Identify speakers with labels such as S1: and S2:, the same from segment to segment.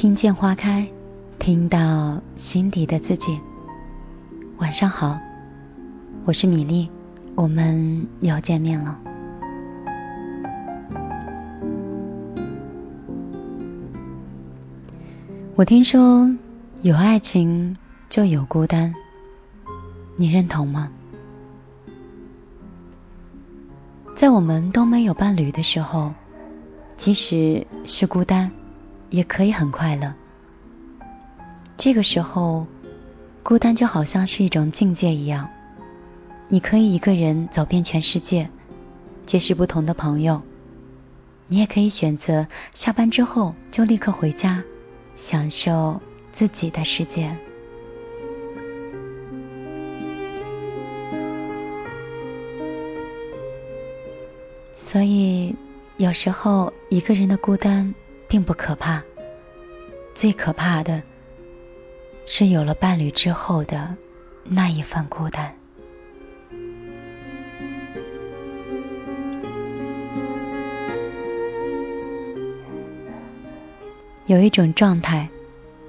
S1: 听见花开，听到心底的自己。
S2: 晚上好，我是米粒，我们又见面了。我听说有爱情就有孤单，你认同吗？在我们都没有伴侣的时候，即使是孤单。也可以很快乐。这个时候，孤单就好像是一种境界一样。你可以一个人走遍全世界，结识不同的朋友。你也可以选择下班之后就立刻回家，享受自己的世界。所以，有时候一个人的孤单。并不可怕，最可怕的是有了伴侣之后的那一份孤单。有一种状态，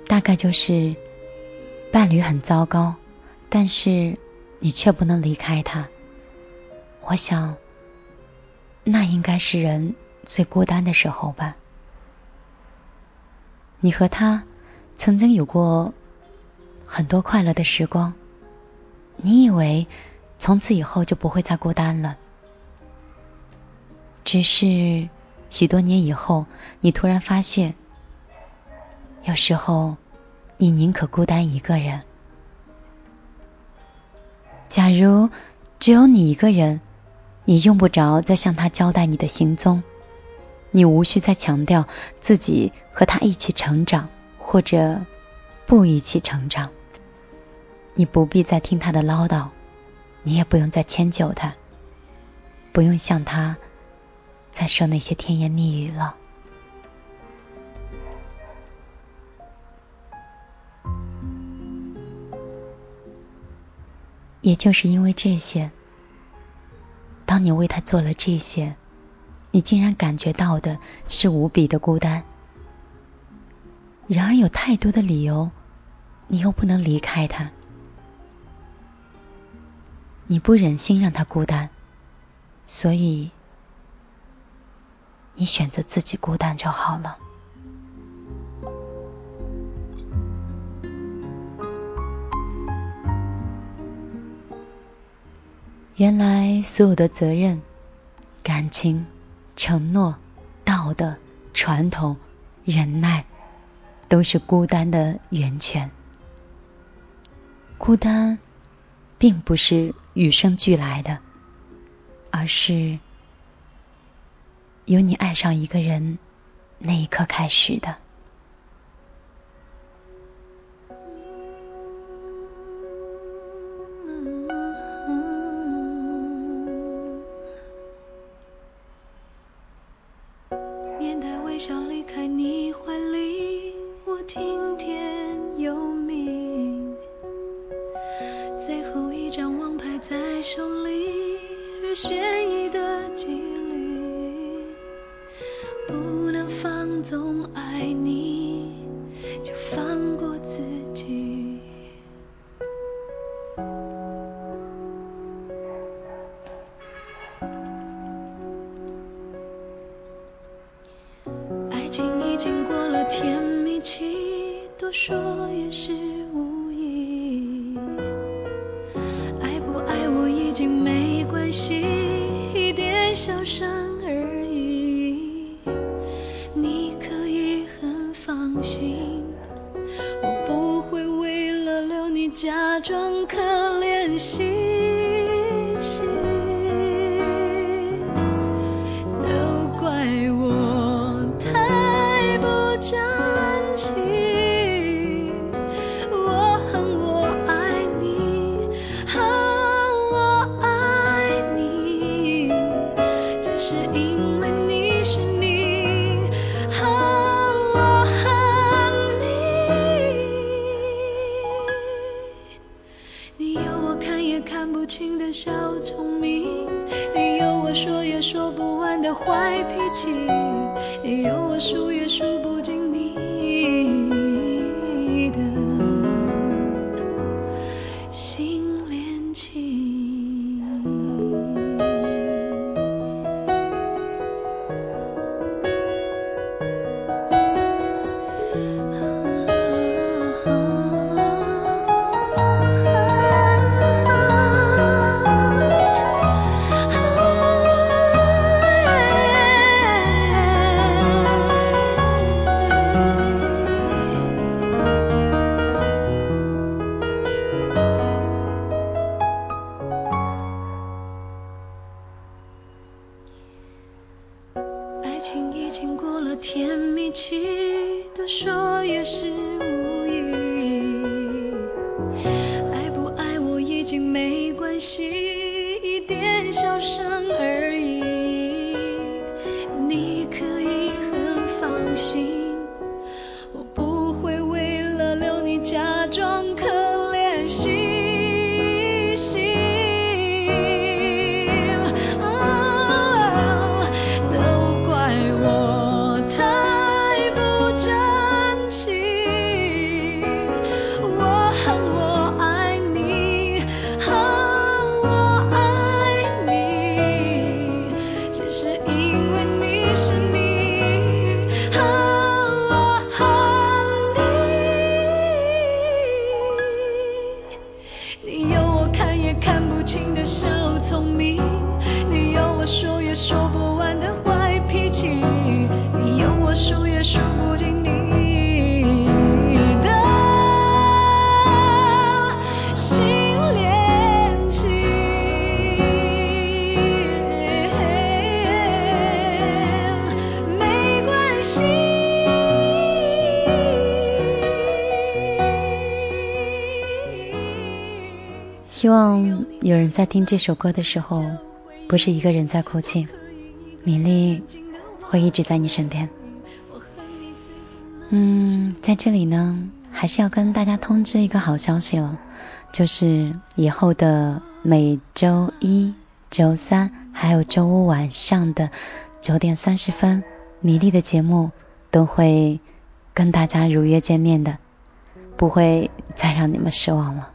S2: 大概就是伴侣很糟糕，但是你却不能离开他。我想，那应该是人最孤单的时候吧。你和他曾经有过很多快乐的时光，你以为从此以后就不会再孤单了。只是许多年以后，你突然发现，有时候你宁可孤单一个人。假如只有你一个人，你用不着再向他交代你的行踪。你无需再强调自己和他一起成长，或者不一起成长。你不必再听他的唠叨，你也不用再迁就他，不用向他再说那些甜言蜜语了。也就是因为这些，当你为他做了这些。你竟然感觉到的是无比的孤单，然而有太多的理由，你又不能离开他，你不忍心让他孤单，所以你选择自己孤单就好了。原来所有的责任、感情。承诺、道德、传统、忍耐，都是孤单的源泉。孤单，并不是与生俱来的，而是由你爱上一个人那一刻开始的。
S3: 想离开你怀里我说也是无意，爱不爱我已经没关系，一点小伤而已，你可以很放心，我不会为了留你假装。聪明，你有我说也说不完的坏脾气，你有我数也数不尽你的新恋情。没关系。
S2: 希望有人在听这首歌的时候，不是一个人在哭泣，米粒会一直在你身边。嗯，在这里呢，还是要跟大家通知一个好消息了，就是以后的每周一、周三还有周五晚上的九点三十分，米粒的节目都会跟大家如约见面的，不会再让你们失望了。